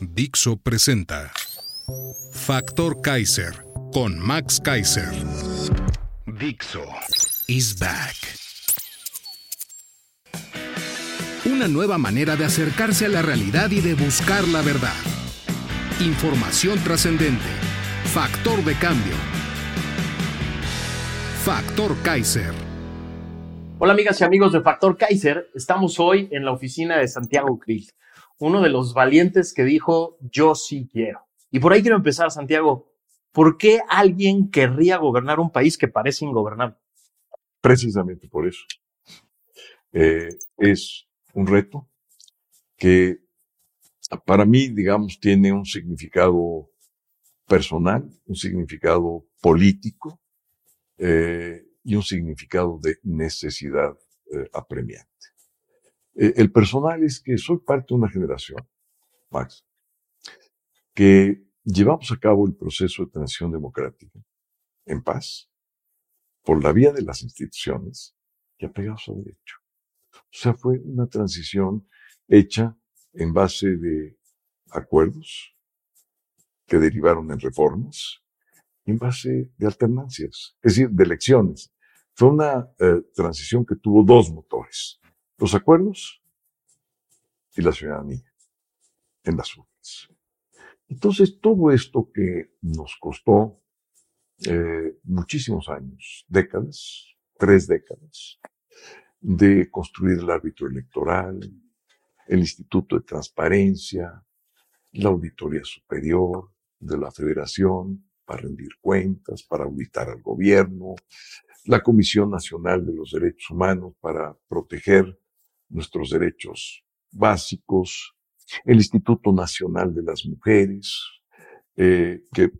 Dixo presenta Factor Kaiser con Max Kaiser. Dixo is back. Una nueva manera de acercarse a la realidad y de buscar la verdad. Información trascendente. Factor de cambio. Factor Kaiser. Hola amigas y amigos de Factor Kaiser, estamos hoy en la oficina de Santiago Krill, uno de los valientes que dijo yo sí quiero. Y por ahí quiero empezar, Santiago, ¿por qué alguien querría gobernar un país que parece ingobernable? Precisamente por eso. Eh, es un reto que para mí, digamos, tiene un significado personal, un significado político, eh, y un significado de necesidad eh, apremiante. Eh, el personal es que soy parte de una generación, Max, que llevamos a cabo el proceso de transición democrática en paz, por la vía de las instituciones y apegados a derecho. O sea, fue una transición hecha en base de acuerdos que derivaron en reformas, en base de alternancias, es decir, de elecciones. Fue una eh, transición que tuvo dos motores, los acuerdos y la ciudadanía en las urnas. Entonces, todo esto que nos costó eh, muchísimos años, décadas, tres décadas, de construir el árbitro electoral, el Instituto de Transparencia, la Auditoría Superior de la Federación para rendir cuentas, para auditar al gobierno, la Comisión Nacional de los Derechos Humanos para proteger nuestros derechos básicos, el Instituto Nacional de las Mujeres, eh, que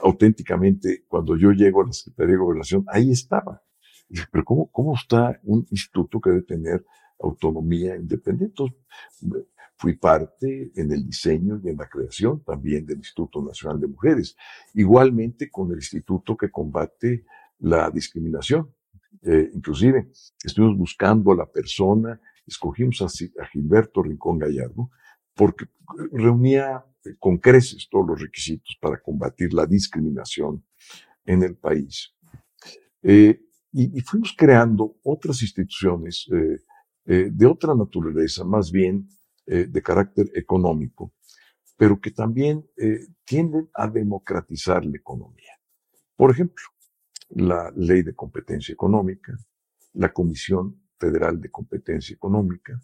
auténticamente cuando yo llego a la Secretaría de Gobernación, ahí estaba. Pero ¿cómo, cómo está un instituto que debe tener autonomía independiente? fui parte en el diseño y en la creación también del Instituto Nacional de Mujeres, igualmente con el instituto que combate la discriminación. Eh, inclusive estuvimos buscando a la persona, escogimos a, Gilberto Rincón Gallardo, porque reunía con creces todos los requisitos para combatir la discriminación en el país. Eh, y, fuimos creando otras instituciones eh, eh, de otra naturaleza, más bien eh, de carácter económico, pero que también eh, tienden a democratizar la economía. Por ejemplo, la ley de competencia económica, la Comisión Federal de Competencia Económica.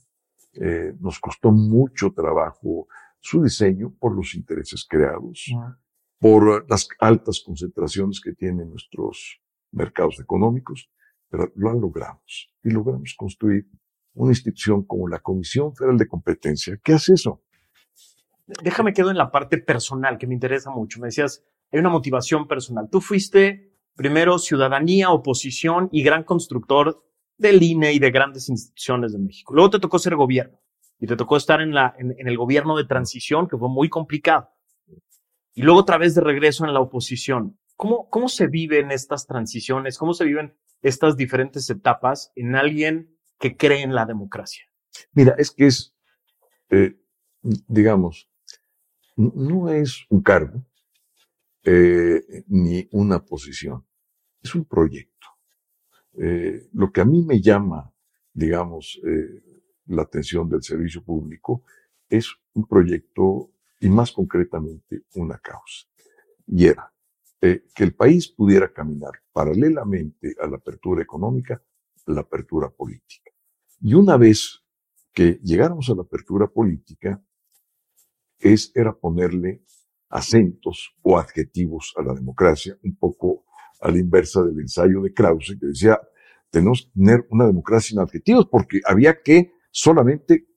Eh, nos costó mucho trabajo su diseño por los intereses creados, por las altas concentraciones que tienen nuestros mercados económicos, pero lo logramos y logramos construir una institución como la Comisión Federal de Competencia. ¿Qué hace eso? Déjame quedo en la parte personal que me interesa mucho. Me decías, hay una motivación personal. Tú fuiste primero ciudadanía, oposición y gran constructor del INE y de grandes instituciones de México. Luego te tocó ser gobierno y te tocó estar en, la, en, el gobierno de transición, que fue muy complicado. Y luego otra vez de regreso en la oposición. ¿Cómo, ¿Cómo se viven estas transiciones? ¿Cómo se viven estas diferentes etapas en alguien que cree en la democracia? Mira, es que es, eh, digamos, no es un cargo eh, ni una posición es un proyecto. Eh, lo que a mí me llama, digamos, eh, la atención del servicio público es un proyecto y más concretamente una causa. Y era eh, que el país pudiera caminar paralelamente a la apertura económica, la apertura política. Y una vez que llegáramos a la apertura política, es, era ponerle acentos o adjetivos a la democracia, un poco a la inversa del ensayo de Krause, que decía, tenemos que tener una democracia sin adjetivos, porque había que solamente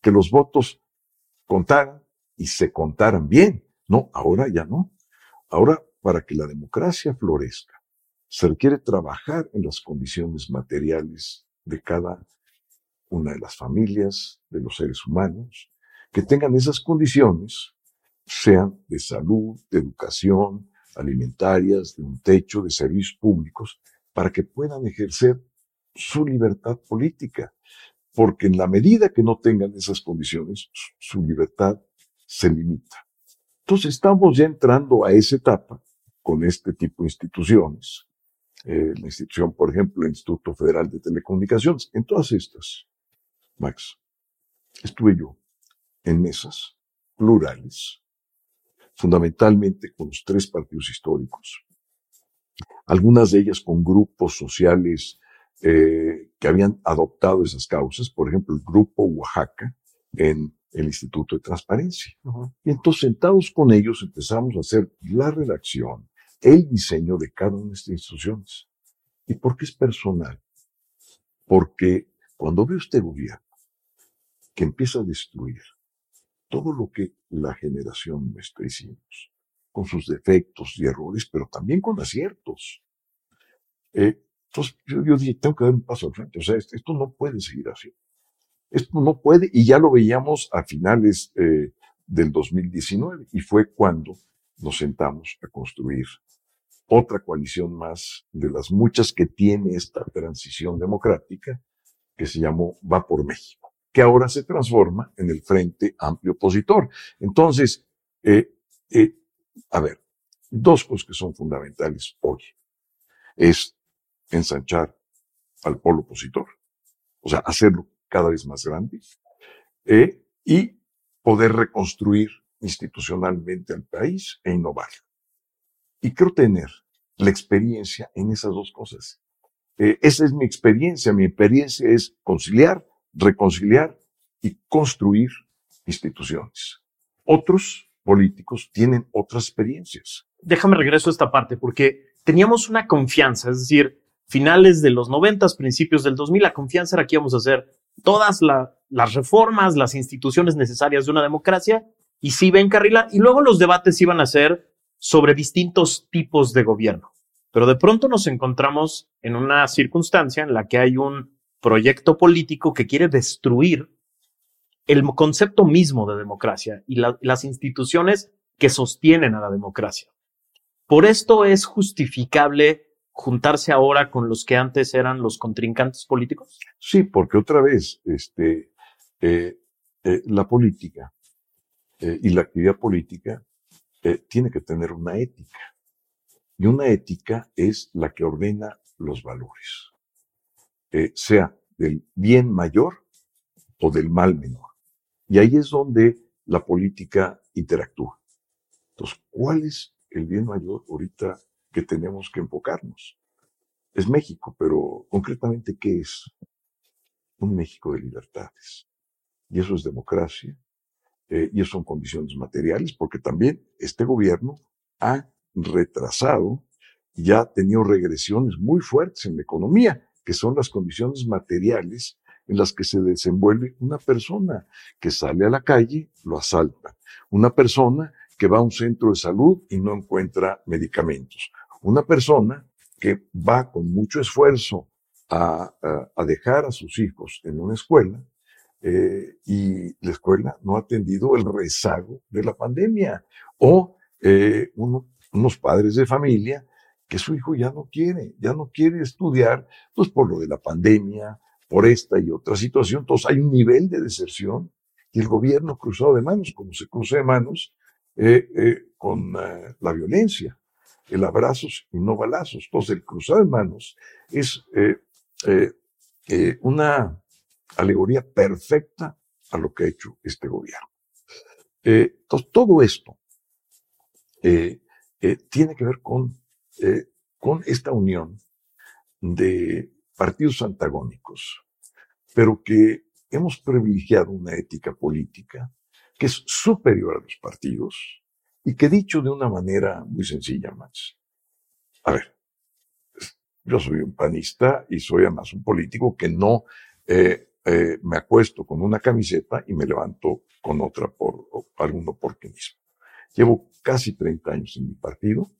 que los votos contaran y se contaran bien. No, ahora ya no. Ahora, para que la democracia florezca, se requiere trabajar en las condiciones materiales de cada una de las familias, de los seres humanos, que tengan esas condiciones, sean de salud, de educación, alimentarias, de un techo, de servicios públicos, para que puedan ejercer su libertad política. Porque en la medida que no tengan esas condiciones, su libertad se limita. Entonces estamos ya entrando a esa etapa con este tipo de instituciones, eh, la institución, por ejemplo, el Instituto Federal de Telecomunicaciones, en todas estas, Max, estuve yo en mesas plurales, fundamentalmente con los tres partidos históricos, algunas de ellas con grupos sociales eh, que habían adoptado esas causas, por ejemplo, el Grupo Oaxaca en el Instituto de Transparencia. Y entonces, sentados con ellos, empezamos a hacer la redacción, el diseño de cada una de estas instituciones. ¿Y por qué es personal? Porque cuando ve usted gobierno que empieza a destruir todo lo que la generación nuestra hicimos, con sus defectos y errores, pero también con aciertos. Eh, entonces yo, dije, tengo que dar un paso al frente. O sea, esto, no puede seguir así. Esto no puede, y ya lo veíamos a finales eh, del 2019, y fue cuando nos sentamos a construir otra coalición más de las muchas que tiene esta transición democrática, que se llamó Va por México, que ahora se transforma en el Frente Amplio Opositor. Entonces, eh, eh, a ver, dos cosas que son fundamentales hoy. Es ensanchar al polo opositor, o sea, hacerlo cada vez más grande, eh, y poder reconstruir institucionalmente al país e innovar. Y creo tener la experiencia en esas dos cosas. Eh, esa es mi experiencia. Mi experiencia es conciliar, reconciliar y construir instituciones. Otros políticos tienen otras experiencias. Déjame regreso a esta parte porque teníamos una confianza, es decir, finales de los noventas, principios del 2000, la confianza era que íbamos a hacer todas las reformas, las instituciones necesarias de una democracia y si ven carrila y luego los debates iban a ser sobre distintos tipos de gobierno. Pero de pronto nos encontramos en una circunstancia en la que hay un proyecto político que quiere destruir el concepto mismo de democracia y las instituciones que sostienen a la democracia. Por esto es justificable juntarse ahora con los que antes eran los contrincantes políticos. Sí, porque otra vez, este, eh, eh, la política eh, y la actividad política tiene que tener una ética. Y una ética es la que ordena los valores, eh, sea del bien mayor o del mal menor. Y ahí es donde la política interactúa. Entonces, ¿cuál es el bien mayor ahorita que tenemos que enfocarnos? Es México, pero concretamente, ¿qué es? Un México de libertades. Y eso es democracia, eh, y eso son condiciones materiales, porque también este gobierno ha retrasado y ha tenido regresiones muy fuertes en la economía, que son las condiciones materiales en las que se desenvuelve una persona que sale a la calle, lo asalta. Una persona que va a un centro de salud y no encuentra medicamentos. Una persona que va con mucho esfuerzo a, a dejar a sus hijos en una escuela eh, y la escuela no ha atendido el rezago de la pandemia. O eh, unos padres de familia que su hijo ya no quiere, ya no quiere estudiar, pues por lo de la pandemia, por esta y otra situación. Entonces hay un nivel de deserción y el gobierno cruzado de manos, como se cruza de manos eh, eh con uh, la violencia, el abrazos y no balazos. Entonces el cruzado de manos es eh, una alegoría perfecta a lo que ha hecho este gobierno. Eh, entonces, todo esto eh, eh, tiene que ver con, con esta unión de partidos antagónicos, pero que hemos privilegiado una ética política que es superior a los partidos y que dicho de una manera muy sencilla, Max. A ver, yo soy un panista y soy además un político que no eh, me acuesto con una camiseta y me levanto con otra por algún oportunismo. Llevo casi 30 años en mi partido.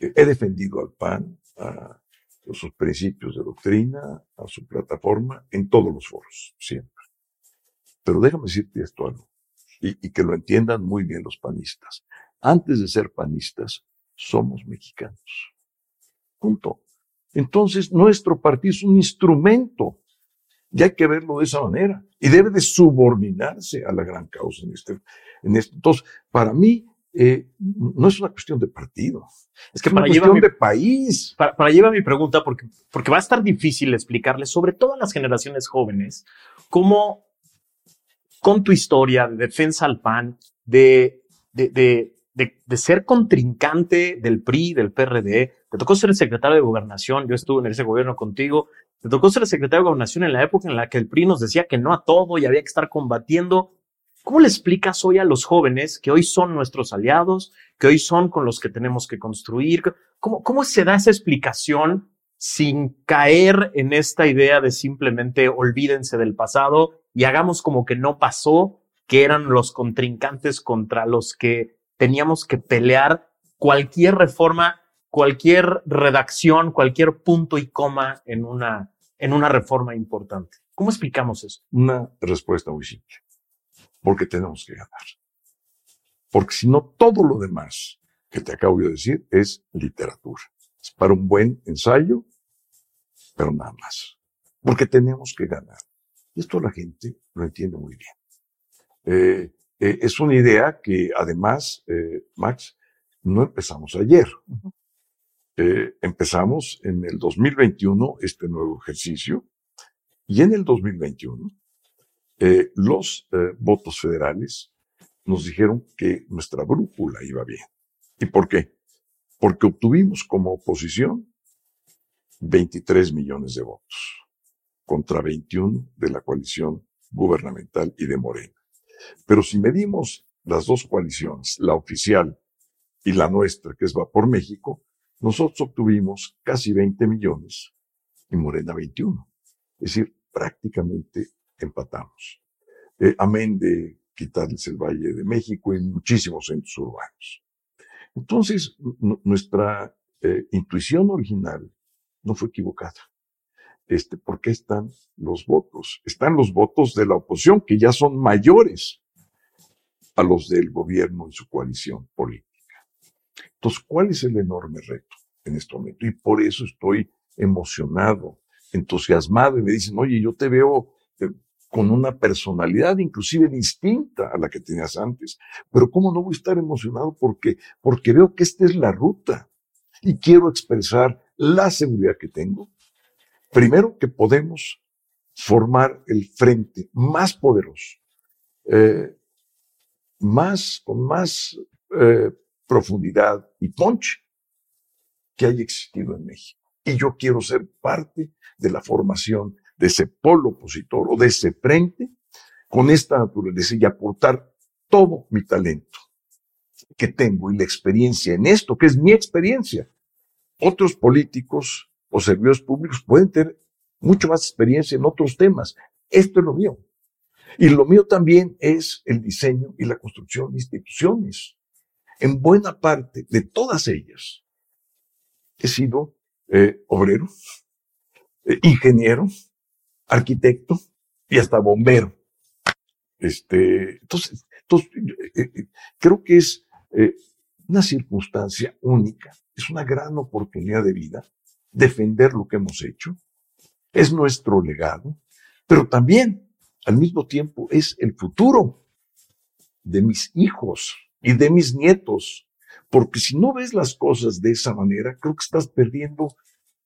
He defendido al PAN, a sus principios de doctrina, a su plataforma, en todos los foros, siempre. Pero déjame decirte esto algo, y, y que lo entiendan muy bien los panistas. Antes de ser panistas, somos mexicanos. Punto. Entonces, nuestro partido es un instrumento y hay que verlo de esa manera. Y debe de subordinarse a la gran causa en este. En este. Entonces, para mí, eh, no es una cuestión de partido. Es que es para una cuestión mi, de país. Para, para llevar mi pregunta, porque, porque va a estar difícil explicarle, sobre todo a las generaciones jóvenes, cómo con tu historia de defensa al PAN, de, de, de ser contrincante del PRI, del PRD, te tocó ser el secretario de gobernación, yo estuve en ese gobierno contigo, te tocó ser el secretario de gobernación en la época en la que el PRI nos decía que no a todo y había que estar combatiendo. ¿Cómo le explicas hoy a los jóvenes que hoy son nuestros aliados, que hoy son con los que tenemos que construir? ¿Cómo, se da esa explicación sin caer en esta idea de simplemente olvídense del pasado y hagamos como que no pasó, que eran los contrincantes contra los que teníamos que pelear cualquier reforma, cualquier redacción, cualquier punto y coma en una, en una reforma importante. ¿Cómo explicamos eso? Una respuesta muy simple. Porque tenemos que ganar. Porque si no, todo lo demás que te acabo de decir es literatura. Es para un buen ensayo, pero nada más. Porque tenemos que ganar. Y esto la gente lo entiende muy bien. Eh, eh, es una idea que además, eh, Max, no empezamos ayer. Uh -huh. eh, empezamos en el 2021 este nuevo ejercicio y en el 2021 eh, los eh, votos federales nos dijeron que nuestra brújula iba bien. ¿Y por qué? Porque obtuvimos como oposición 23 millones de votos contra 21 de la coalición gubernamental y de Morena. Pero si medimos las dos coaliciones, la oficial y la nuestra, que es Va por México, nosotros obtuvimos casi 20 millones y Morena 21. Es decir, prácticamente empatamos. Eh, amén de quitarles el Valle de México y muchísimos centros urbanos. Entonces, nuestra eh, intuición original no fue equivocada. Este, ¿Por qué están los votos? Están los votos de la oposición, que ya son mayores a los del gobierno en su coalición política. Entonces, ¿cuál es el enorme reto en este momento? Y por eso estoy emocionado, entusiasmado, y me dicen, oye, yo te veo eh, con una personalidad inclusive distinta a la que tenías antes, pero ¿cómo no voy a estar emocionado? Porque, porque veo que esta es la ruta y quiero expresar la seguridad que tengo. Primero, que podemos formar el frente más poderoso, eh, más, con más eh, profundidad y punch que haya existido en México. Y yo quiero ser parte de la formación de ese polo opositor o de ese frente con esta naturaleza y aportar todo mi talento que tengo y la experiencia en esto, que es mi experiencia. Otros políticos o servidores públicos pueden tener mucho más experiencia en otros temas. Esto es lo mío. Y lo mío también es el diseño y la construcción de instituciones. En buena parte de todas ellas he sido eh, obrero, eh, ingeniero, arquitecto y hasta bombero. Este, entonces, entonces eh, creo que es una circunstancia única, es una gran oportunidad de vida defender lo que hemos hecho, es nuestro legado, pero también al mismo tiempo es el futuro de mis hijos y de mis nietos. Porque si no ves las cosas de esa manera, creo que estás perdiendo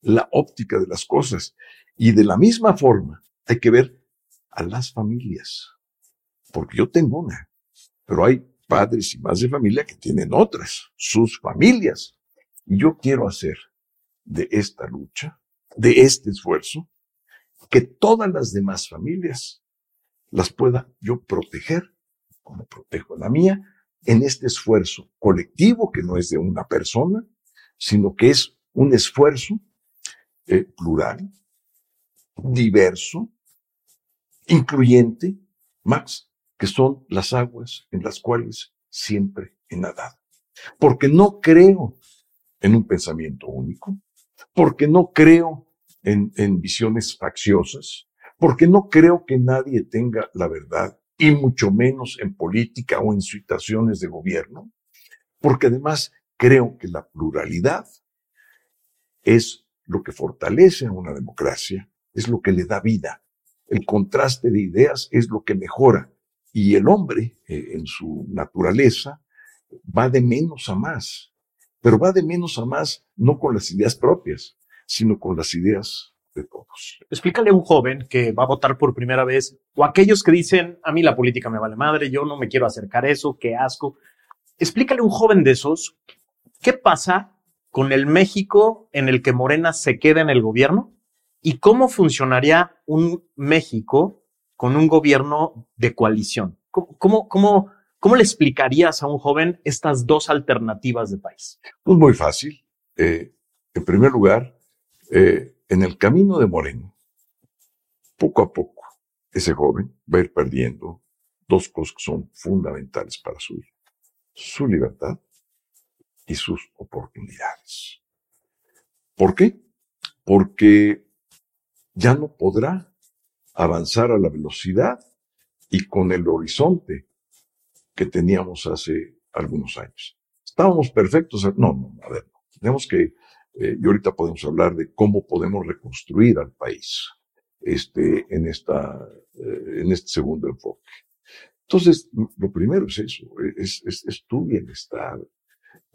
la óptica de las cosas. Y de la misma forma, hay que ver a las familias. Porque yo tengo una, pero hay padres y más de familia que tienen otras, sus familias. Y yo quiero hacer de esta lucha, de este esfuerzo, que todas las demás familias las pueda yo proteger, como protejo la mía, en este esfuerzo colectivo que no es de una persona, sino que es un esfuerzo eh, plural, diverso, incluyente, Max, que son las aguas en las cuales siempre he nadado. Porque no creo en un pensamiento único, porque no creo en, en visiones facciosas, porque no creo que nadie tenga la verdad, y mucho menos en política o en situaciones de gobierno, porque además creo que la pluralidad es lo que fortalece a una democracia, es lo que le da vida. El contraste de ideas es lo que mejora. Y el hombre, eh, en su naturaleza, va de menos a más. Pero va de menos a más no con las ideas propias, sino con las ideas de todos. Explícale a un joven que va a votar por primera vez, o aquellos que dicen, a mí la política me vale madre, yo no me quiero acercar a eso, qué asco. Explícale a un joven de esos, ¿qué pasa con el México en el que Morena se queda en el gobierno? ¿Y cómo funcionaría un México con un gobierno de coalición? ¿Cómo, cómo, cómo, le explicarías a un joven estas dos alternativas de país? Pues muy fácil. Eh, en primer lugar, eh, en el camino de Moreno, poco a poco, ese joven va a ir perdiendo dos cosas que son fundamentales para su vida. Su libertad y sus oportunidades. ¿Por qué? Porque ya no podrá avanzar a la velocidad y con el horizonte que teníamos hace algunos años. Estábamos perfectos. No, no, a ver, tenemos que, eh, y ahorita podemos hablar de cómo podemos reconstruir al país este, en, esta, eh, en este segundo enfoque. Entonces, lo primero es eso, es, es, es tu bienestar,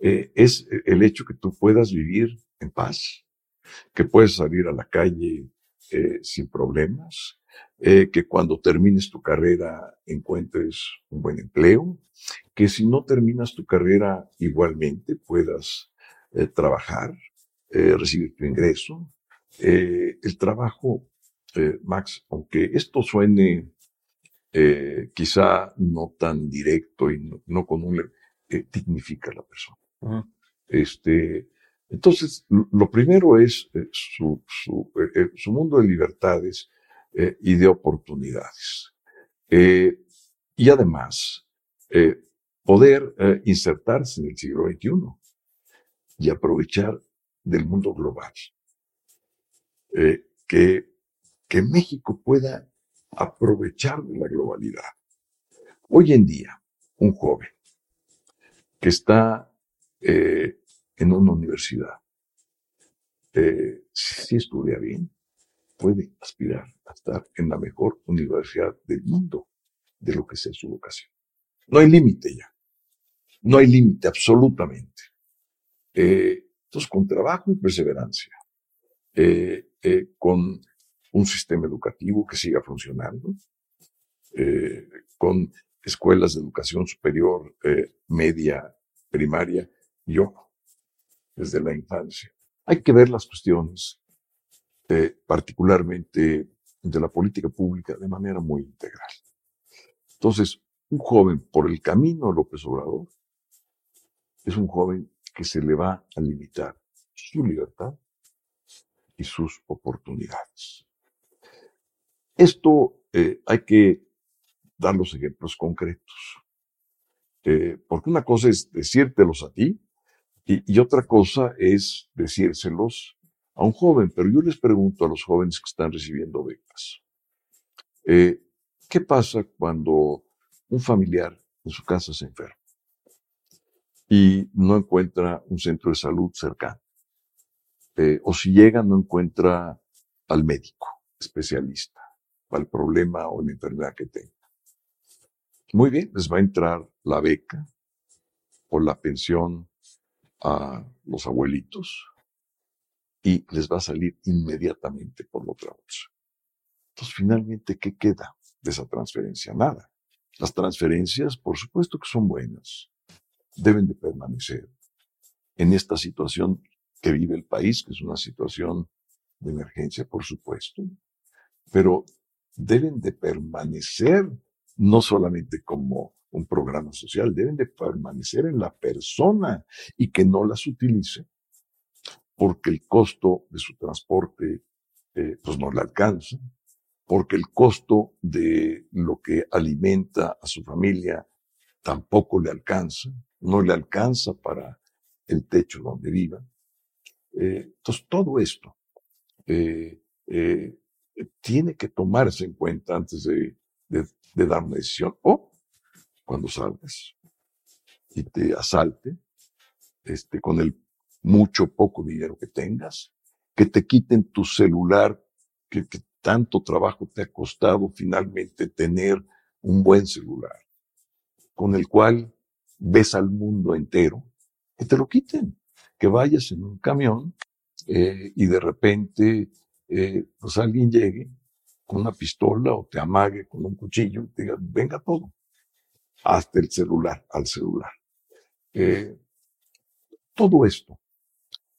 eh, es el hecho que tú puedas vivir en paz, que puedes salir a la calle eh, sin problemas, eh, que cuando termines tu carrera encuentres un buen empleo, que si no terminas tu carrera igualmente puedas trabajar, recibir tu ingreso. el trabajo, Max, aunque esto suene quizá no tan directo y no, con un... dignifica a la persona. Este, entonces, lo primero es eh, su, su, eh, eh, su, mundo de libertades y de oportunidades. y además, poder insertarse en el siglo XXI y aprovechar del mundo global. que, que México pueda aprovechar de la globalidad. Hoy en día, un joven que está eh, en una universidad, eh, si estudia bien, puede aspirar a estar en la mejor universidad del mundo de lo que sea su vocación. No hay límite ya. No hay límite absolutamente. Eh, entonces, con trabajo y perseverancia, eh, eh, con un sistema educativo que siga funcionando, eh, con escuelas de educación superior, media, primaria, yo, desde la infancia. Hay que ver las cuestiones, eh, particularmente de la política pública, de manera muy integral. Entonces, un joven por el camino a López Obrador es un joven que se le va a limitar su libertad y sus oportunidades. Esto eh, hay que dar los ejemplos concretos. Eh, porque una cosa es decírtelos a ti y, otra cosa es decírselos a un joven, pero yo les pregunto a los jóvenes que están recibiendo becas, eh, ¿qué pasa cuando un familiar en su casa se enferma y no encuentra un centro de salud cercano? Eh, o si llega no encuentra al médico especialista para el problema o la enfermedad que tenga. Muy bien, les va a entrar la beca o la pensión a los abuelitos y les va a salir inmediatamente por la otra bolsa. Entonces, finalmente, ¿qué queda de esa transferencia? Nada. Las transferencias, por supuesto que son buenas, deben de permanecer en esta situación que vive el país, que es una situación de emergencia, por supuesto, pero deben de permanecer no solamente como un programa social, deben de permanecer en la persona y que no las utilice porque el costo de su transporte eh, pues no le alcanza, porque el costo de lo que alimenta a su familia tampoco le alcanza, no le alcanza para el techo donde viva. Eh, entonces, todo esto eh, eh, tiene que tomarse en cuenta antes de, de dar una decisión. O cuando salgas y te asalte, este, con el mucho poco dinero que tengas, que te quiten tu celular, que, tanto trabajo te ha costado finalmente tener un buen celular, con el cual ves al mundo entero, que te lo quiten, que vayas en un camión eh, y de repente eh, pues alguien llegue con una pistola o te amague con un cuchillo diga, venga todo, hasta el celular, al celular. Eh, todo esto,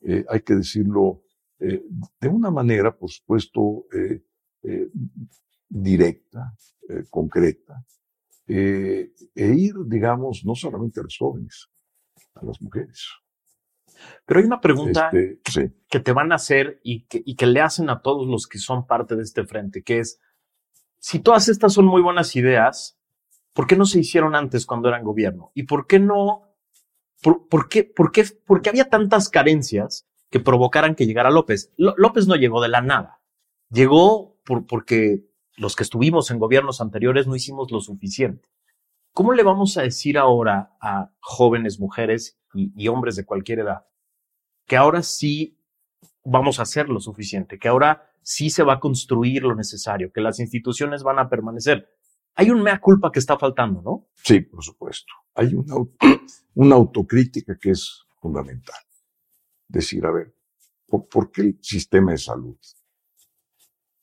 eh, hay que decirlo eh, de una manera, por supuesto, directa, concreta, e ir, digamos, no solamente a los jóvenes, a las mujeres. Pero hay una pregunta este, que te van a hacer y que, y que le hacen a todos los que son parte de este frente, que es, si todas estas son muy buenas ideas, ¿por qué no se hicieron antes cuando eran gobierno? ¿Y por qué no ¿Por, qué, por, qué, por, qué, había tantas carencias que provocaran que llegara López? López no llegó de la nada. Llegó por, porque los que estuvimos en gobiernos anteriores no hicimos lo suficiente. ¿Cómo le vamos a decir ahora a jóvenes mujeres y, y hombres de cualquier edad que ahora sí vamos a hacer lo suficiente, que ahora sí se va a construir lo necesario, que las instituciones van a permanecer? Hay un mea culpa que está faltando, ¿no? Sí, por supuesto. Hay una, una autocrítica que es fundamental. Decir, a ver, ¿por, qué el sistema de salud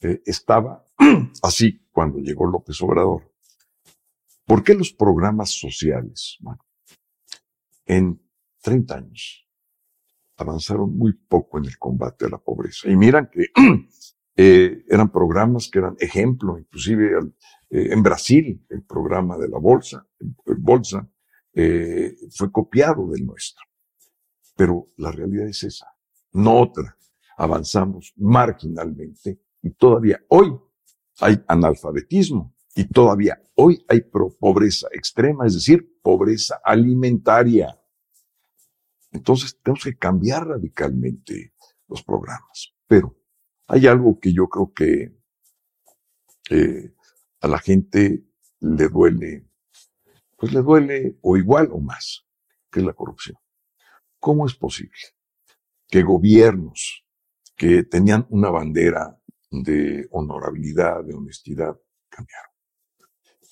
eh, estaba así cuando llegó López Obrador? ¿Por qué los programas sociales, en 30 años, avanzaron muy poco en el combate a la pobreza? Y miran que eh, eran programas que eran ejemplo, inclusive eh, en Brasil, el programa de la bolsa, el bolsa, eh, fue copiado del nuestro. Pero la realidad es esa, no otra. Avanzamos marginalmente y todavía hoy hay analfabetismo y todavía hoy hay pobreza extrema, es decir, pobreza alimentaria. Entonces tenemos que cambiar radicalmente los programas. Pero hay algo que yo creo que eh, a la gente le duele pues le duele o igual o más, que es la corrupción. ¿Cómo es posible que gobiernos que tenían una bandera de honorabilidad, de honestidad, cambiaron?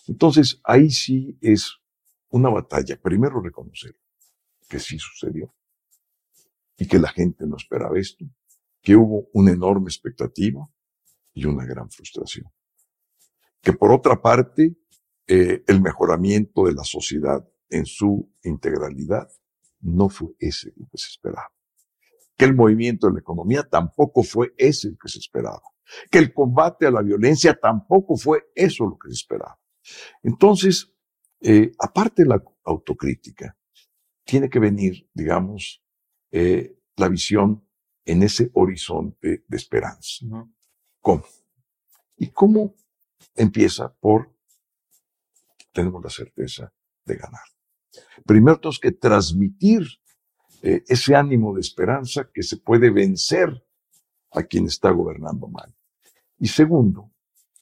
Entonces, ahí sí es una batalla. Primero reconocer que sí sucedió y que la gente no esperaba esto, que hubo una enorme expectativa y una gran frustración. Que por otra parte, eh, el mejoramiento de la sociedad en su integralidad no fue ese lo que se esperaba. Que el movimiento de la economía tampoco fue ese el que se esperaba. Que el combate a la violencia tampoco fue eso lo que se esperaba. Entonces, eh, aparte de la autocrítica, tiene que venir, digamos, eh, la visión en ese horizonte de esperanza. ¿Cómo? ¿Y cómo empieza? Por tenemos la certeza de ganar. Primero tenemos que transmitir eh, ese ánimo de esperanza que se puede vencer a quien está gobernando mal. Y segundo,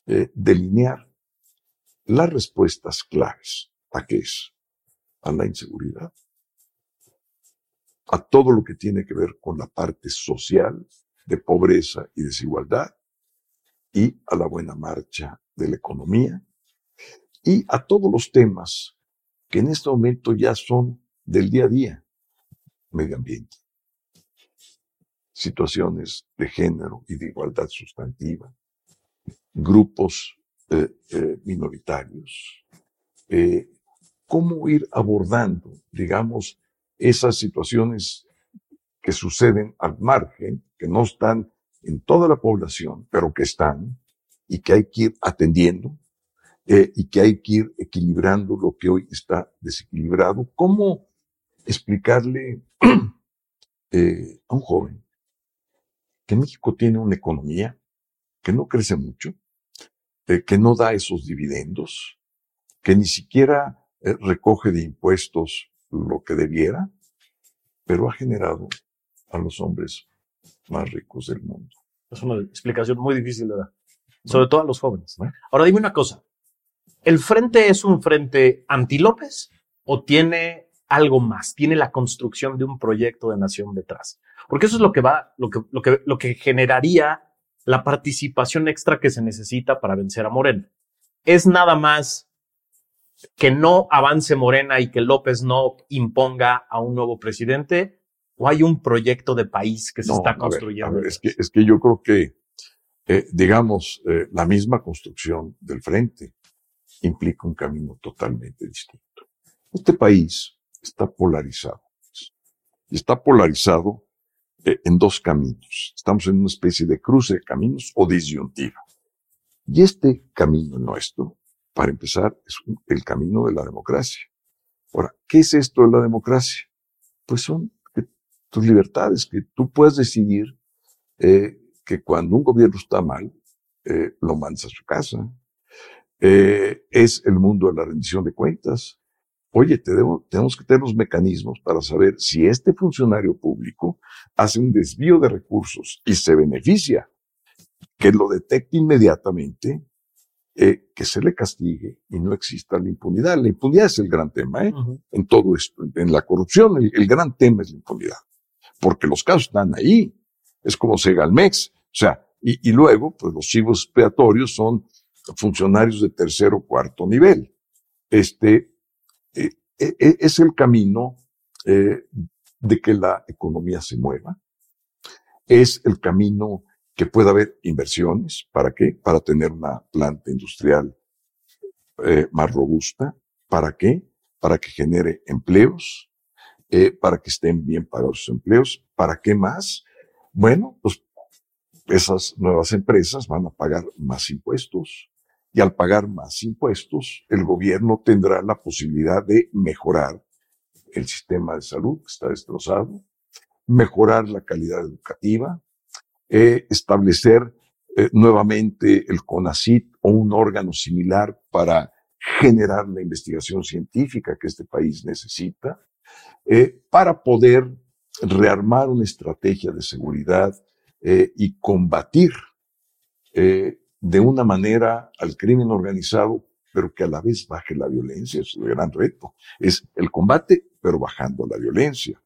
eh, delinear las respuestas claves. ¿A qué es? A la inseguridad, a todo lo que tiene que ver con la parte social de pobreza y desigualdad y a la buena marcha de la economía y a todos los temas que en este momento ya son del día a día. Medio ambiente, situaciones de género y de igualdad sustantiva, grupos eh, eh, minoritarios, eh, cómo ir abordando, digamos, esas situaciones que suceden al margen, que no están en toda la población, pero que están y que hay que ir atendiendo eh, y que hay que ir equilibrando lo que hoy está desequilibrado. ¿Cómo explicarle eh, a un joven que México tiene una economía que no crece mucho, eh, que no da esos dividendos, que ni siquiera recoge de impuestos lo que debiera, pero ha generado a los hombres más ricos del mundo. Es una explicación muy difícil de dar, sobre todo a los jóvenes. Ahora dime una cosa, ¿el frente es un frente anti-López o tiene algo más? ¿Tiene la construcción de un proyecto de nación detrás? Porque eso es lo que va, lo que, lo que, lo que generaría la participación extra que se necesita para vencer a Morena. Es nada más que no avance Morena y que López no imponga a un nuevo presidente o hay un proyecto de país que se está construyendo. es, que, es que yo creo que, eh, digamos, eh, la misma construcción del frente implica un camino totalmente distinto. Este país está polarizado. Y está polarizado eh, en dos caminos. Estamos en una especie de cruce de caminos o disyuntiva. Y este camino nuestro, para empezar, es el camino de la democracia. Ahora, ¿qué es esto de la democracia? Pues son tus libertades, que tú puedes decidir eh, que cuando un gobierno está mal, eh, lo mandas a su casa. es el mundo de la rendición de cuentas. Oye, tenemos que tener los mecanismos para saber si este funcionario público hace un desvío de recursos y se beneficia, que lo detecte inmediatamente, eh, que se le castigue y no exista la impunidad. La impunidad es el gran tema, ¿eh? En todo esto, en la corrupción, el, gran tema es la impunidad, porque los casos están ahí. Es como Segalmex, o sea, y, y luego, pues los chivos expiatorios son funcionarios de tercer o cuarto nivel. Este, eh, eh, eh, es el camino de que la economía se mueva. Es el camino que pueda haber inversiones. ¿Para qué? Para tener una planta industrial más robusta. ¿Para qué? Para que genere empleos, para que estén bien pagados sus empleos. ¿Para qué más? Bueno, pues esas nuevas empresas van a pagar más impuestos, y al pagar más impuestos, el gobierno tendrá la posibilidad de mejorar el sistema de salud que está destrozado, mejorar la calidad educativa, eh, establecer eh, nuevamente el CONACIT o un órgano similar para generar la investigación científica que este país necesita, eh, para poder rearmar una estrategia de seguridad y combatir de una manera al crimen organizado, pero que a la vez baje la violencia. Es el gran reto. Es el combate, pero bajando la violencia.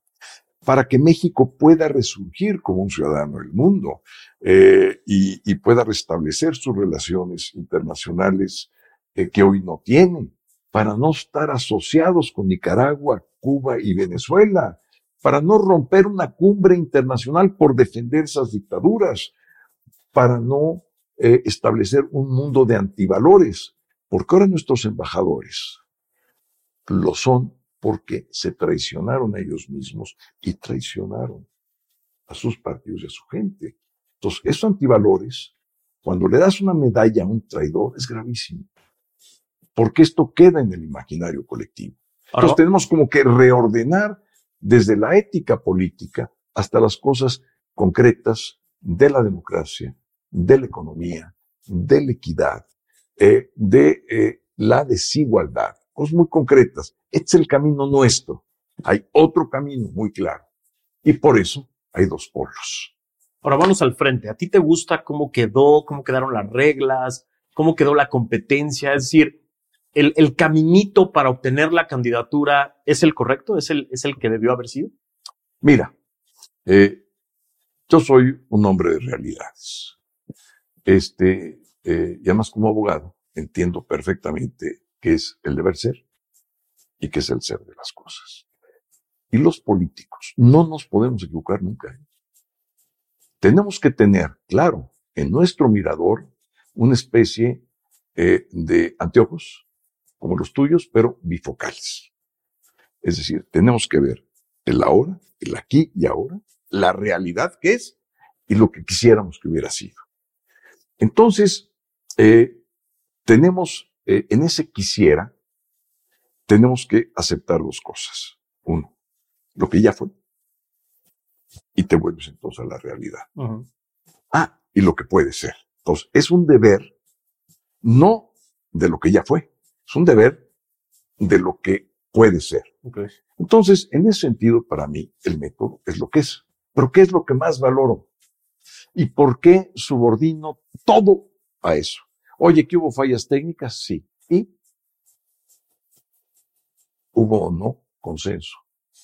Para que México pueda resurgir como un ciudadano del mundo eh, y, pueda restablecer sus relaciones internacionales eh, que hoy no tiene, para no estar asociados con Nicaragua, Cuba y Venezuela, para no romper una cumbre internacional por defender esas dictaduras, para no eh, establecer un mundo de antivalores, porque ahora nuestros embajadores lo son porque se traicionaron a ellos mismos y traicionaron a sus partidos y a su gente. Entonces, esos antivalores, cuando le das una medalla a un traidor, es gravísimo, porque esto queda en el imaginario colectivo. Entonces, tenemos como que reordenar desde la ética política hasta las cosas concretas de la democracia, de la economía, de la equidad, eh, de eh, la desigualdad, cosas muy concretas. Este es el camino nuestro. Hay otro camino muy claro. Y por eso hay dos polos. Ahora vamos al frente. ¿A ti te gusta cómo quedó, cómo quedaron las reglas, cómo quedó la competencia? Es decir, el, el caminito para obtener la candidatura es el correcto, es el, es el que debió haber sido. Mira, eh, yo soy un hombre de realidades. Este, eh, y además como abogado entiendo perfectamente qué es el deber ser y qué es el ser de las cosas. Y los políticos no nos podemos equivocar nunca. ¿eh? Tenemos que tener, claro, en nuestro mirador una especie eh, de anteojos como los tuyos, pero bifocales. Es decir, tenemos que ver el ahora, el aquí y ahora, la realidad que es y lo que quisiéramos que hubiera sido. Entonces, eh, tenemos, eh, en ese quisiera, tenemos que aceptar dos cosas. Uno, lo que ya fue. Y te vuelves entonces a la realidad. Ah, y lo que puede ser. Entonces, es un deber no de lo que ya fue, es un deber de lo que puede ser. Okay. Entonces, en ese sentido, para mí, el método es lo que es. Pero ¿qué es lo que más valoro? ¿Y por qué subordino todo a eso? Oye, ¿que hubo fallas técnicas? Sí. ¿Y? ¿Hubo o no consenso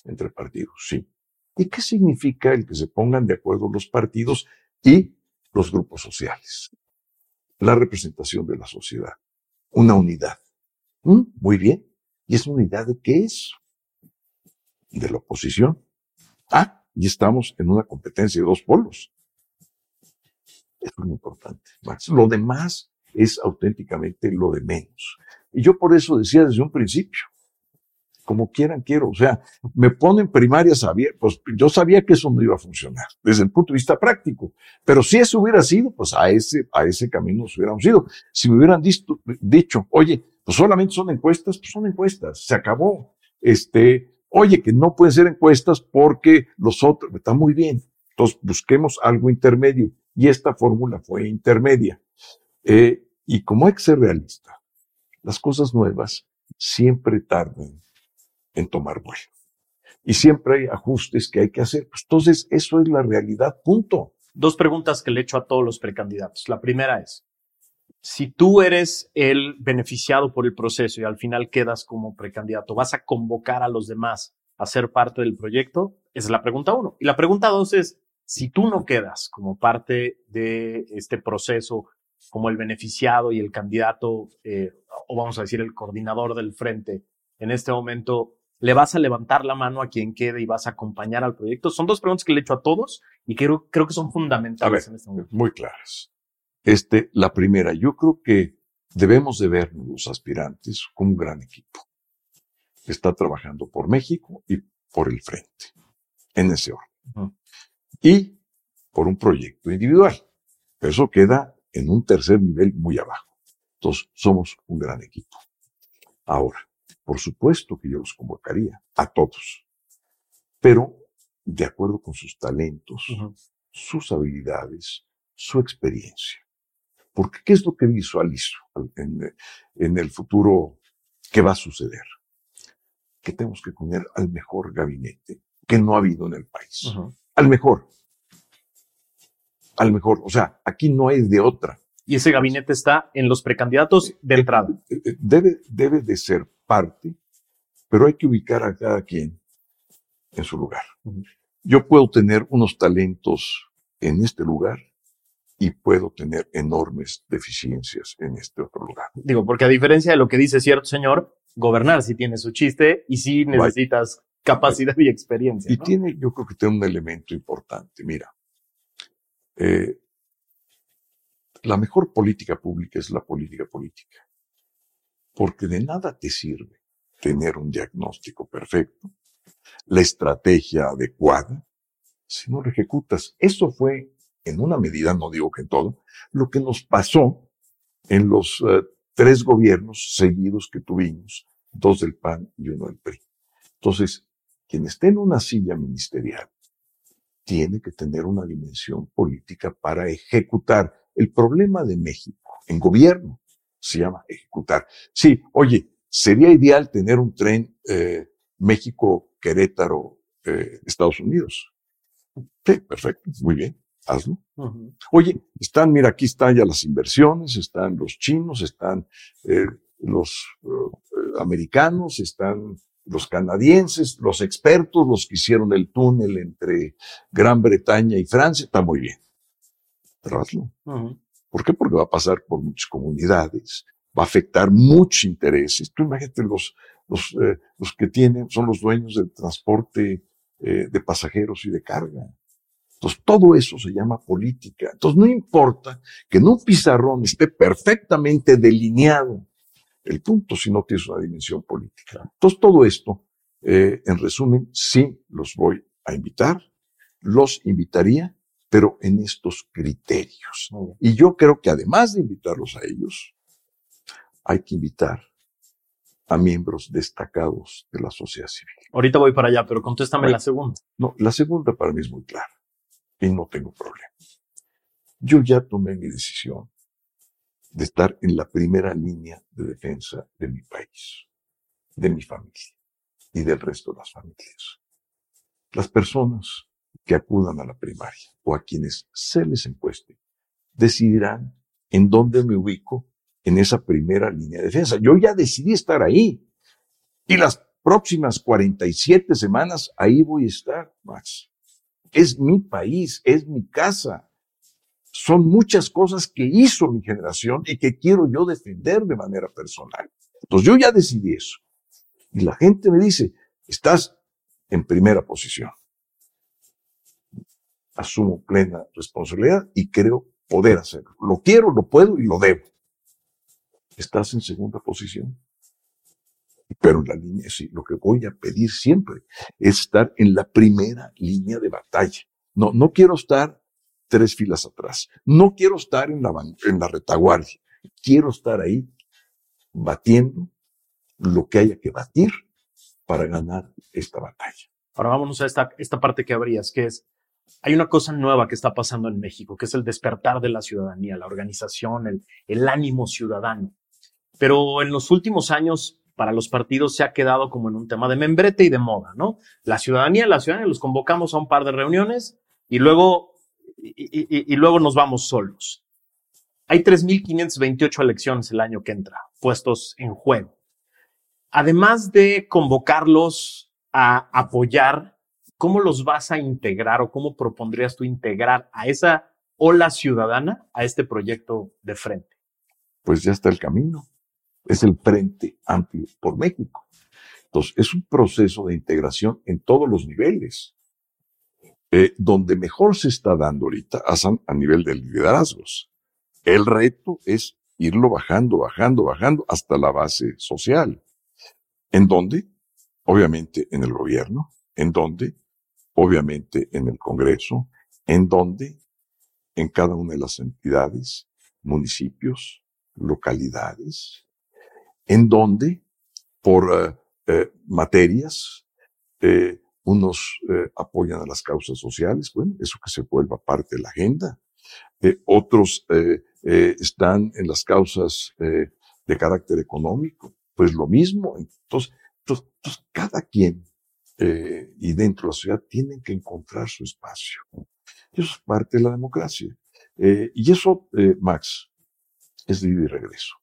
entre partidos? Sí. ¿Y qué significa el que se pongan de acuerdo los partidos y los grupos sociales? La representación de la sociedad. Una unidad. ¿Mm? Muy bien. ¿Y esa unidad de qué es? De la oposición. Ah, y estamos en una competencia de dos polos. Es muy importante. Lo demás es auténticamente lo de menos. Y yo por eso decía desde un principio, como quieran, quiero. O sea, me ponen primarias abiertas, pues yo sabía que eso no iba a funcionar desde el punto de vista práctico. Pero si eso hubiera sido, pues a ese, a ese camino nos hubiéramos ido. Si me hubieran dicho, dicho, oye, pues solamente son encuestas, pues son encuestas, se acabó. Este, oye, que no pueden ser encuestas porque los otros, está muy bien. Entonces busquemos algo intermedio. Y esta fórmula fue intermedia. Eh, y como hay que ser realista, las cosas nuevas siempre tardan en tomar vuelo. Y siempre hay ajustes que hay que hacer. Pues entonces, eso es la realidad, punto. Dos preguntas que le echo a todos los precandidatos. La primera es, si tú eres el beneficiado por el proceso y al final quedas como precandidato, ¿vas a convocar a los demás a ser parte del proyecto? Esa es la pregunta uno. Y la pregunta dos es, si tú no quedas como parte de este proceso, como el beneficiado y el candidato, eh, o vamos a decir el coordinador del frente, en este momento, ¿le vas a levantar la mano a quien quede y vas a acompañar al proyecto? Son dos preguntas que le he hecho a todos y creo, creo que son fundamentales en este momento. Muy claras. Este, la primera, yo creo que debemos de vernos los aspirantes como un gran equipo. Está trabajando por México y por el frente, en ese orden. Uh y por un proyecto individual. eso queda en un tercer nivel muy abajo. Entonces, somos un gran equipo. Ahora, por supuesto que yo los convocaría a todos, pero de acuerdo con sus talentos, sus habilidades, su experiencia. Porque ¿qué es lo que visualizo en, en, el futuro que va a suceder? Que tenemos que poner al mejor gabinete que no ha habido en el país. Al mejor al mejor. O sea, aquí no hay de otra. Y ese gabinete está en los precandidatos de entrada. Eh, eh, debe, debe de ser parte, pero hay que ubicar a cada quien en su lugar. Yo puedo tener unos talentos en este lugar y puedo tener enormes deficiencias en este otro lugar. Digo, porque a diferencia de lo que dice cierto señor, gobernar sí tiene su chiste y sí necesitas capacidad y experiencia. Y tiene, yo creo que tiene un elemento importante. Mira, eh, la mejor política pública es la política política, porque de nada te sirve tener un diagnóstico perfecto, la estrategia adecuada, si no lo ejecutas. Eso fue, en una medida, no digo que en todo, lo que nos pasó en los eh, tres gobiernos seguidos que tuvimos, dos del PAN y uno del PRI. Entonces, quien esté en una silla ministerial tiene que tener una dimensión política para ejecutar. El problema de México en gobierno se llama ejecutar. Sí, oye, sería ideal tener un tren eh, México-Querétaro, eh, Estados Unidos. Sí, perfecto, muy bien, hazlo. Oye, están, mira, aquí están ya las inversiones, están los chinos, están eh, los americanos, están los canadienses, los expertos, los que hicieron el túnel entre Gran Bretaña y Francia, está muy bien. Pero hazlo. ¿Por qué? Porque va a pasar por muchas comunidades, va a afectar muchos intereses. Tú imagínate los, los, eh, los que tienen, son los dueños del transporte eh, de pasajeros y de carga. Entonces, todo eso se llama política. Entonces, no importa que en un pizarrón esté perfectamente delineado el punto si no tienes una dimensión política. Entonces, todo esto, eh, en resumen, sí los voy a invitar, los invitaría, pero en estos criterios. Y yo creo que además de invitarlos a ellos, hay que invitar a miembros destacados de la sociedad civil. Ahorita voy para allá, pero contéstame la segunda. No, la segunda para mí es muy clara y no tengo problema. Yo ya tomé mi decisión de estar en la primera línea de defensa de mi país, de mi familia y del resto de las familias. Las personas que acudan a la primaria o a quienes se les encueste decidirán en dónde me ubico en esa primera línea de defensa. Yo ya decidí estar ahí y las próximas 47 semanas ahí voy a estar, Max. Es mi país, es mi casa. Son muchas cosas que hizo mi generación y que quiero yo defender de manera personal. Entonces yo ya decidí eso. Y la gente me dice, estás en primera posición. Asumo plena responsabilidad y creo poder hacerlo. Lo quiero, lo puedo y lo debo. Estás en segunda posición. Pero en la línea, sí, lo que voy a pedir siempre es estar en la primera línea de batalla. No, no quiero estar tres filas atrás. No quiero estar en la, retaguardia. Quiero estar ahí batiendo lo que haya que batir para ganar esta batalla. Ahora vámonos a esta, esta parte que abrías, que es, hay una cosa nueva que está pasando en México, que es el despertar de la ciudadanía, la organización, el, el ánimo ciudadano. Pero en los últimos años, para los partidos se ha quedado como en un tema de membrete y de moda, ¿no? La ciudadanía, la ciudadanía, los convocamos a un par de reuniones y luego, y, luego nos vamos solos. Hay 3.528 elecciones el año que entra, puestos en juego. Además de convocarlos a apoyar, ¿cómo los vas a integrar o cómo propondrías tú integrar a esa ola ciudadana a este proyecto de frente? Pues ya está el camino es el Frente Amplio por México. Entonces, es un proceso de integración en todos los niveles. Eh, donde mejor se está dando ahorita a nivel de liderazgos. El reto es irlo bajando, bajando, bajando hasta la base social. ¿En dónde? Obviamente en el gobierno. ¿En dónde? Obviamente en el Congreso. ¿En dónde? En cada una de las entidades, municipios, localidades, en donde por eh, eh, materias eh, unos apoyan a las causas sociales, bueno, eso que se vuelva parte de la agenda. otros están en las causas de carácter económico, pues lo mismo. Entonces, entonces, cada quien y dentro de la sociedad tienen que encontrar su espacio. Y eso es parte de la democracia. y eso, Max, es de ida y regreso.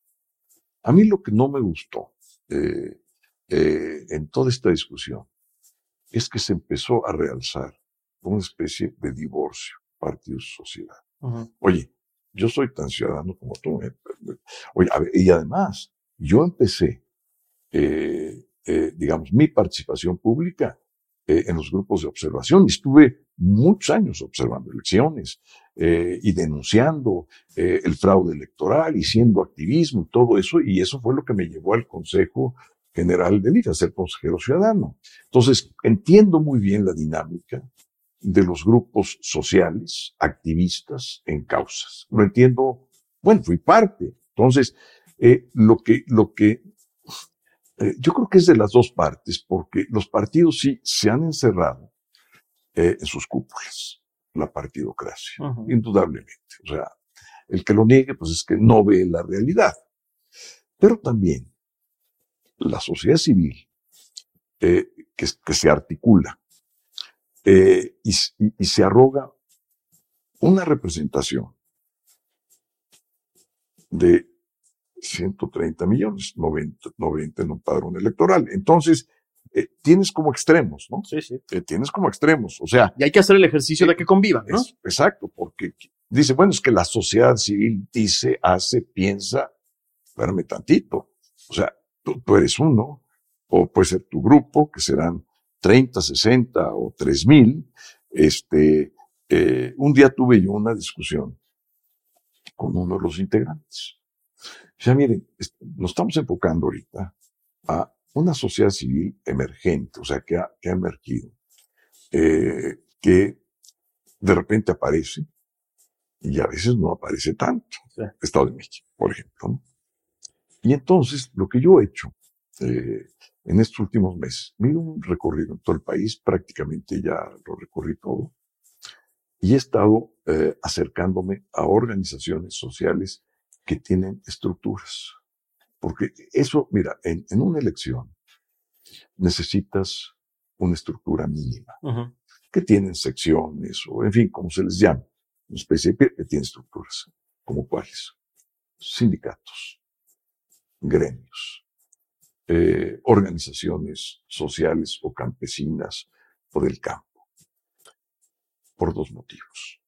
A mí lo que no me gustó eh, eh, en toda esta discusión es que se empezó a realzar una especie de divorcio partido-sociedad. Oye, yo soy tan ciudadano como tú. ¿eh? Oye, y además, yo empecé, digamos, mi participación pública en los grupos de observación. Estuve muchos años observando elecciones, eh, y denunciando eh, el fraude electoral y siendo activismo y todo eso, y eso fue lo que me llevó al Consejo General del IFE, a ser consejero ciudadano. Entonces, entiendo muy bien la dinámica de los grupos sociales, activistas en causas. Lo entiendo, bueno, fui parte. Entonces, eh, lo que, lo que, yo creo que es de las dos partes, porque los partidos sí se han encerrado en sus cúpulas la partidocracia, indudablemente. O sea, el que lo niegue, pues es que no ve la realidad. Pero también la sociedad civil, eh, que, se articula eh, y, se arroga una representación de 130 millones, 90, 90 en un padrón electoral. Entonces, eh, tienes como extremos, ¿no? Sí, sí. Eh, tienes como extremos, o sea. Y hay que hacer el ejercicio de que convivan, ¿no? exacto, porque dice, bueno, es que la sociedad civil dice, hace, piensa, espérame tantito. O sea, tú, eres uno, o puede ser tu grupo, que serán 30, 60 o 3 mil. Este, eh, un día tuve yo una discusión con uno de los integrantes. O sea, miren, nos estamos enfocando ahorita a una sociedad civil emergente, o sea, que ha, que ha emergido, eh, que de repente aparece y a veces no aparece tanto. Estado de México, por ejemplo. Y entonces, lo que yo he hecho eh, en estos últimos meses, miro un recorrido en todo el país, prácticamente ya lo recorrí todo, y he estado eh, acercándome a organizaciones sociales que tienen estructuras. Porque eso, mira, en, en una elección necesitas una estructura mínima, Ujú. que tienen secciones o, en fin, como se les llama, una especie de que tiene estructuras, como cuáles, sindicatos, gremios, eh, organizaciones sociales o campesinas o del campo, por dos motivos.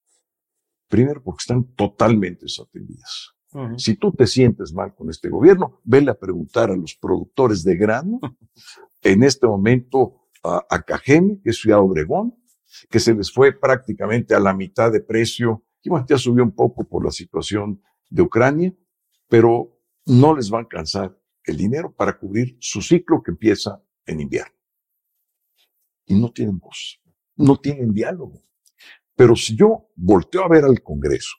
Primero, porque están totalmente desatendidas. Ujú. Si tú te sientes mal con este gobierno, vele a preguntar a los productores de grano, en este momento a, a Cajeme, que es Ciudad Obregón, que se les fue prácticamente a la mitad de precio, y bueno, ya subió un poco por la situación de Ucrania, pero no les va a alcanzar el dinero para cubrir su ciclo que empieza en invierno. Y no tienen voz, no tienen diálogo. Pero si yo volteo a ver al Congreso,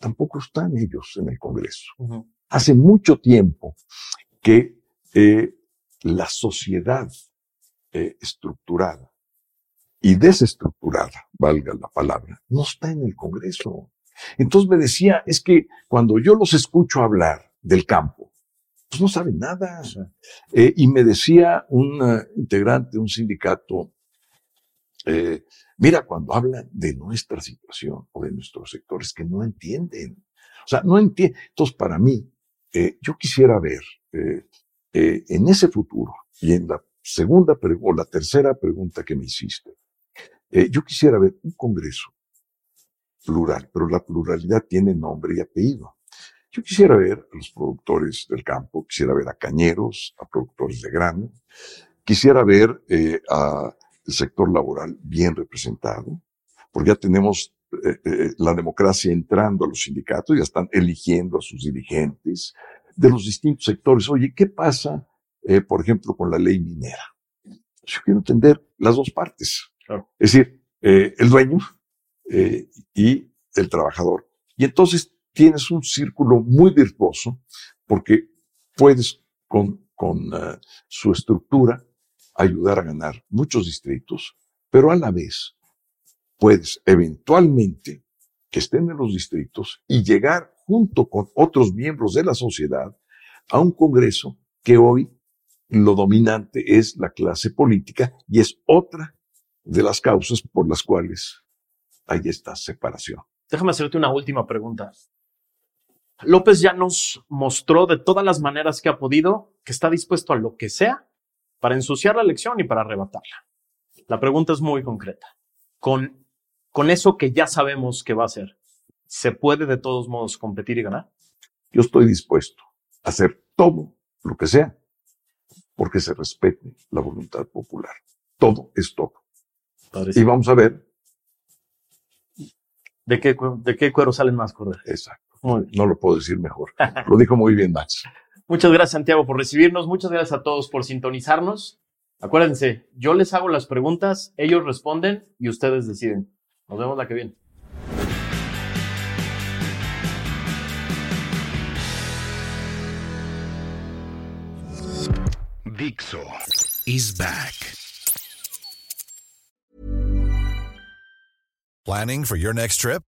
tampoco están ellos en el Congreso. Hace mucho tiempo que eh, la sociedad eh, estructurada y desestructurada, valga la palabra, no está en el Congreso. Entonces me decía, es que cuando yo los escucho hablar del campo, pues no saben nada. Eh, y me decía un eh, integrante de un sindicato, eh, mira, cuando hablan de nuestra situación o de nuestros sectores, que no entienden. O sea, no entienden. Entonces, para mí, eh, yo quisiera ver en ese futuro y en la segunda o la tercera pregunta que me hiciste, yo quisiera ver un Congreso plural, pero la pluralidad tiene nombre y apellido. Yo quisiera ver a los productores del campo, quisiera ver a cañeros, a productores de grano, quisiera ver eh, a el sector laboral bien representado, porque ya tenemos eh, eh, la democracia entrando a los sindicatos, ya están eligiendo a sus dirigentes de los distintos sectores. Oye, ¿qué pasa, eh, por ejemplo, con la ley minera? Yo quiero entender las dos partes. Claro. Es decir, eh, el dueño eh, y el trabajador. Y entonces tienes un círculo muy virtuoso porque puedes con, con eh, su estructura ayudar a ganar muchos distritos, pero a la vez puedes eventualmente que estén en los distritos y llegar junto con otros miembros de la sociedad a un Congreso que hoy lo dominante es la clase política y es otra de las causas por las cuales hay esta separación. Déjame hacerte una última pregunta. López ya nos mostró de todas las maneras que ha podido que está dispuesto a lo que sea para ensuciar la elección y para arrebatarla. La pregunta es muy concreta. Con, con eso que ya sabemos que va a hacer, ¿se puede de todos modos competir y ganar? Yo estoy dispuesto a hacer todo lo que sea porque se respete la voluntad popular. Todo es todo. Y vamos a ver, ¿De qué, de qué cuero salen más corderos? exacto. No lo puedo decir mejor. Lo dijo muy bien Max. Muchas gracias, Santiago, por recibirnos. Muchas gracias a todos por sintonizarnos. Acuérdense, yo les hago las preguntas, ellos responden y ustedes deciden. Nos vemos la que viene. Dixo is back. Planning for your next trip?